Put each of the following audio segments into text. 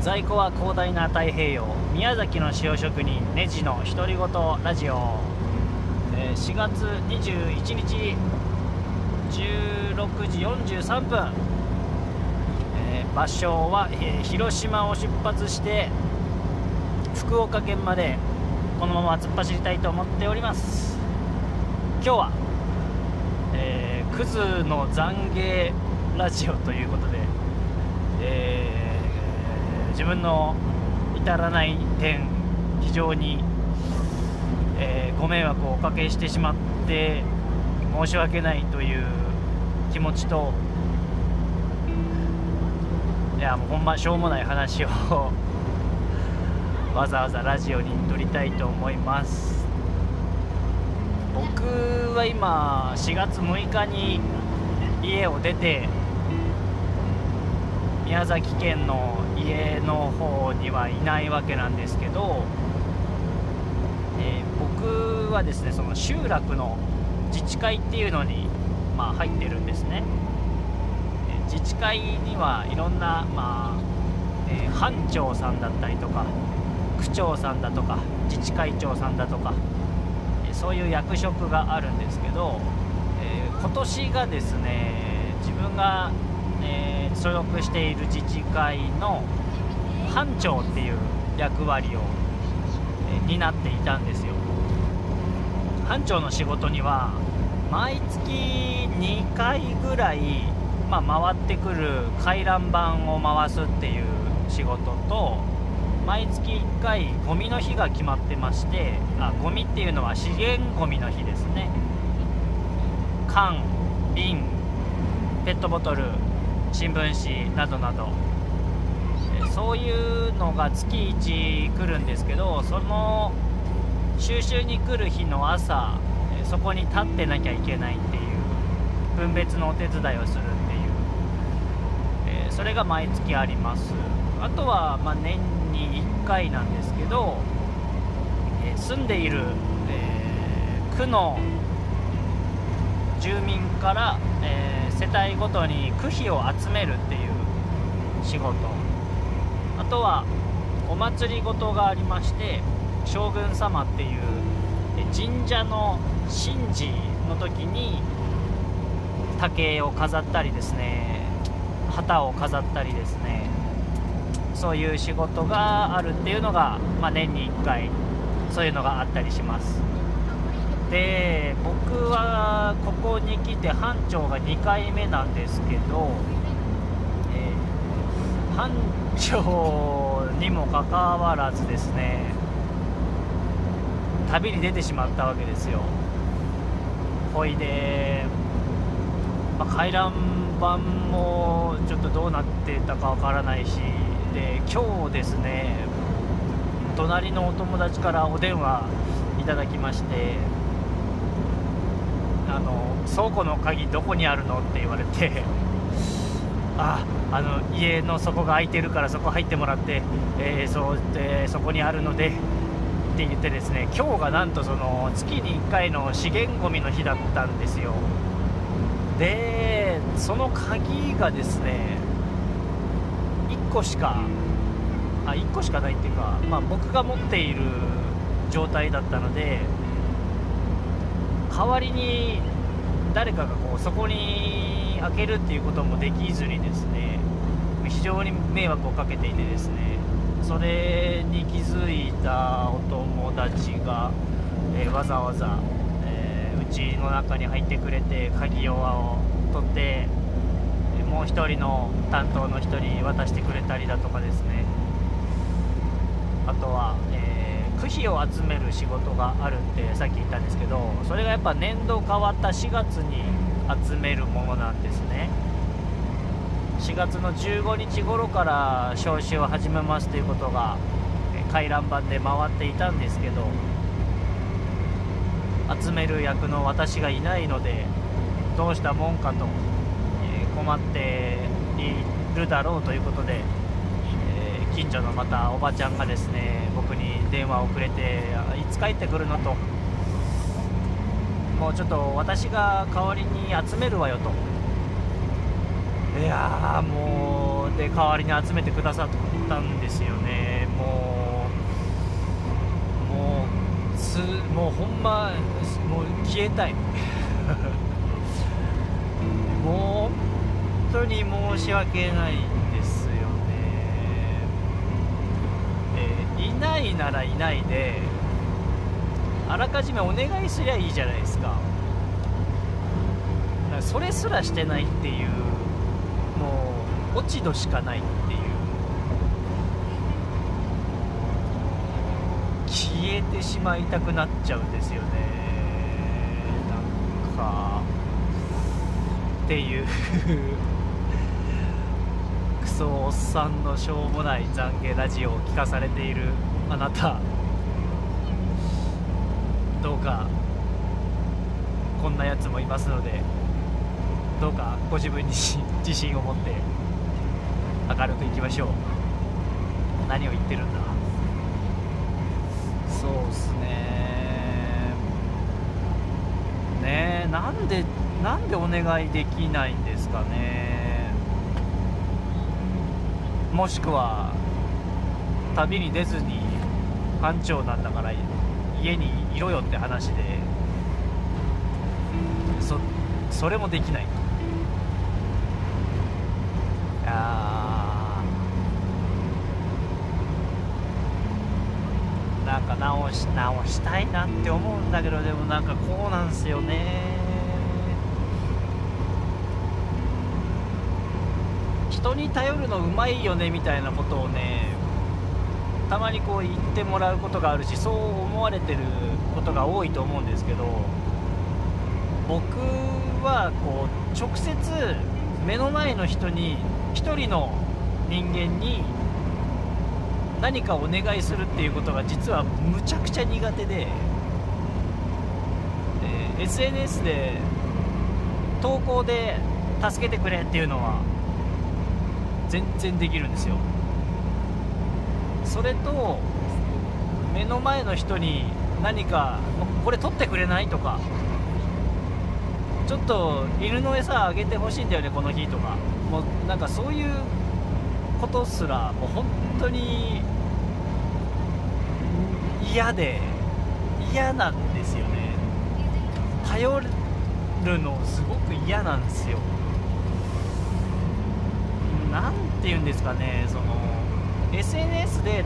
在庫は広大な太平洋宮崎の塩職人ネジの独り言ラジオ、えー4月21日16時43分、えー場所は、えー広島を出発して福岡県までこのまま突っ走りたいと思っております。今日は、えークズの懺悔ラジオということで、自分の至らない点非常に、えーご迷惑をおかけしてしまって申し訳ないという気持ちといやもうほんましょうもない話をわざわざラジオに撮りたいと思います。僕は今4月6日に家を出て宮崎県の家の方にはいないわけなんですけど、えー僕はですねその集落の自治会っていうのに、まあ、入ってるんですね、自治会にはいろんな、まあえー班長さんだったりとか区長さんだとか自治会長さんだとか、えそういう役職があるんですけど、えー今年がですね自分が、えー所属している自治会の班長っていう役割を、え担っていたんですよ。班長の仕事には毎月2回ぐらい、まあ、回ってくる回覧板を回すっていう仕事と毎月1回ゴミの日が決まってましてあゴミっていうのは資源ゴミの日ですね。缶瓶ペットボトル新聞紙などなど。えそういうのが月1来るんですけどその収集に来る日の朝えそこに立ってなきゃいけないっていう分別のお手伝いをするっていう、えそれが毎月あります。あとは、まあ、年に1回なんですけど、え住んでいる、えー区の住民から、えー世帯ごとに区費を集めるっていう仕事。あとはお祭りごとがありまして将軍様っていう神社の神事の時に竹を飾ったりですね旗を飾ったりですねそういう仕事があるっていうのが、まあ、年に1回そういうのがあったりします。で僕に来て班長が2回目なんですけど、えー班長にもかかわらずですね旅に出てしまったわけですよ。ほいで、まあ回覧板もちょっとどうなってたかわからないしで今日ですね隣のお友達からお電話いただきましてあの倉庫の鍵どこにあるのって言われて ああの家の底が開いてるからそこ入ってもらって、えーそうでそこにあるのでって言ってですね今日がなんとその月に1回の資源ごみの日だったんですよ。でその鍵がですね1個しかあ1個しかないっていうか、まあ、僕が持っている状態だったので代わりに誰かがこうそこに開けるっていうこともできずにですね非常に迷惑をかけていてですねそれに気づいたお友達が、えーわざわざ、えーうちの中に入ってくれて鍵を取ってもう一人の担当の人に渡してくれたりだとかですね。あとは、えー区費を集める仕事があるってさっき言ったんですけどそれがやっぱ年度変わった4月に集めるものなんですね。4月の15日頃から招集を始めますということが回覧板で回っていたんですけど集める役の私がいないのでどうしたもんかと、え困っているだろうということで、え近所のまたおばちゃんがですね僕電話をくれてあいつ帰ってくるのと。もうちょっと私が代わりに集めるわよと。いやーもうで代わりに集めてくださったんですよね。もうもうつもうほんまもう消えたい。もう本当に申し訳ないんですよね、えーいないならいないであらかじめお願いすりゃいいじゃないですか。だかそれすらしてないっていうもう落ち度しかないっていう。消えてしまいたくなっちゃうんですよね。なんか。っていう。クソおっさんのしょうもない懺悔ラジオを聞かされているあなた。どうかこんなやつもいますのでどうかご自分に 自信を持って明るくいきましょう。何を言ってるんだ。そうっすね。ねえなんでなんでお願いできないんですかね。もしくは旅に出ずに班長なんだから家にいろよって話でそそれもできない。いやー。なんか直し直したいなって思うんだけどでもなんかこうなんすよね。人に頼るのうまいよねみたいなことをねたまにこう言ってもらうことがあるしそう思われてることが多いと思うんですけど僕はこう直接目の前の人に一人の人間に何かお願いするっていうことが実はむちゃくちゃ苦手でで SNS で投稿で助けてくれっていうのは全然できるんですよ。それと目の前の人に何かこれ取ってくれないとかちょっと犬の餌あげてほしいんだよねこの日とか。もうなんかそういうことすらもう本当に嫌で嫌なんですよね。頼るのすごく嫌なんですよ。なんて言うんですかねその SNS で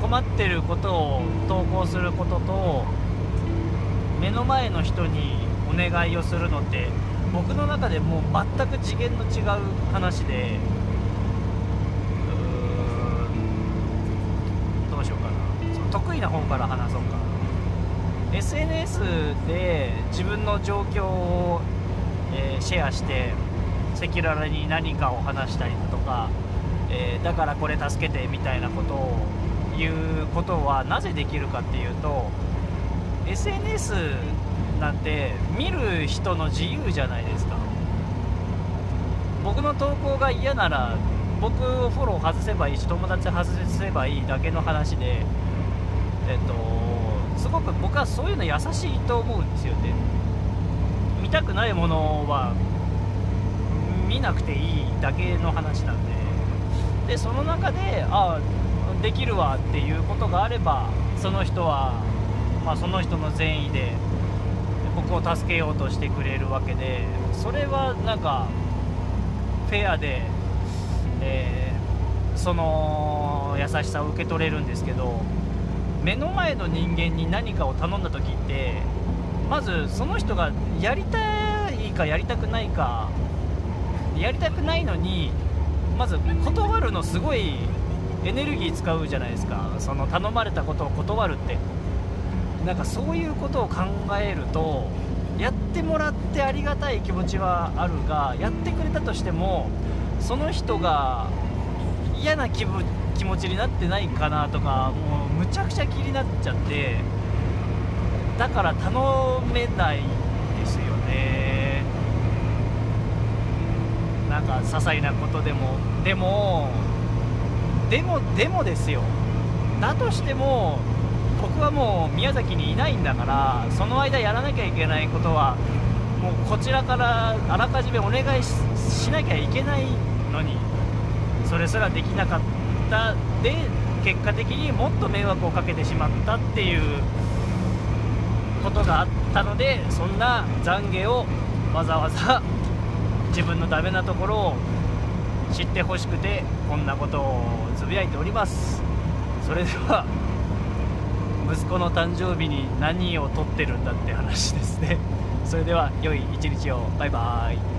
困ってることを投稿することと目の前の人にお願いをするのって僕の中でもう全く次元の違う話でうんどうしようかな。その得意な方から話そうか。SNS で自分の状況を、えーシェアして赤裸々に何かを話したりだとか、えーだからこれ助けてみたいなことを言うことはなぜできるかっていうと SNS なんて見る人の自由じゃないですか。僕の投稿が嫌なら僕をフォロー外せばいいし友達外せばいいだけの話でえっとすごく僕はそういうの優しいと思うんですよね。見たくないものは見なくていいだけの話なんで。でその中でああできるわっていうことがあればその人は、まあ、その人の善意で僕を助けようとしてくれるわけでそれはなんかフェアで、えーその優しさを受け取れるんですけど目の前の人間に何かを頼んだ時ってまずその人がやりたいかやりたくないかやりたくないのにまず断るのすごいエネルギー使うじゃないですか。その頼まれたことを断るって。なんかそういうことを考えるとやってもらってありがたい気持ちはあるがやってくれたとしてもその人が嫌な気分気持ちになってないかなとかもうむちゃくちゃ気になっちゃってだから頼めないですよね。なんか些細なことでもでもでもでもですよ。だとしても僕はもう宮崎にいないんだからその間やらなきゃいけないことはもうこちらからあらかじめお願いししなきゃいけないのにそれすらできなかったで結果的にもっと迷惑をかけてしまったっていうことがあったのでそんな懺悔をわざわざ自分のダメなところを知ってほしくてこんなことをつぶやいております。それでは 息子の誕生日に何を撮ってるんだって話ですね。それでは良い一日を。バイバーイ。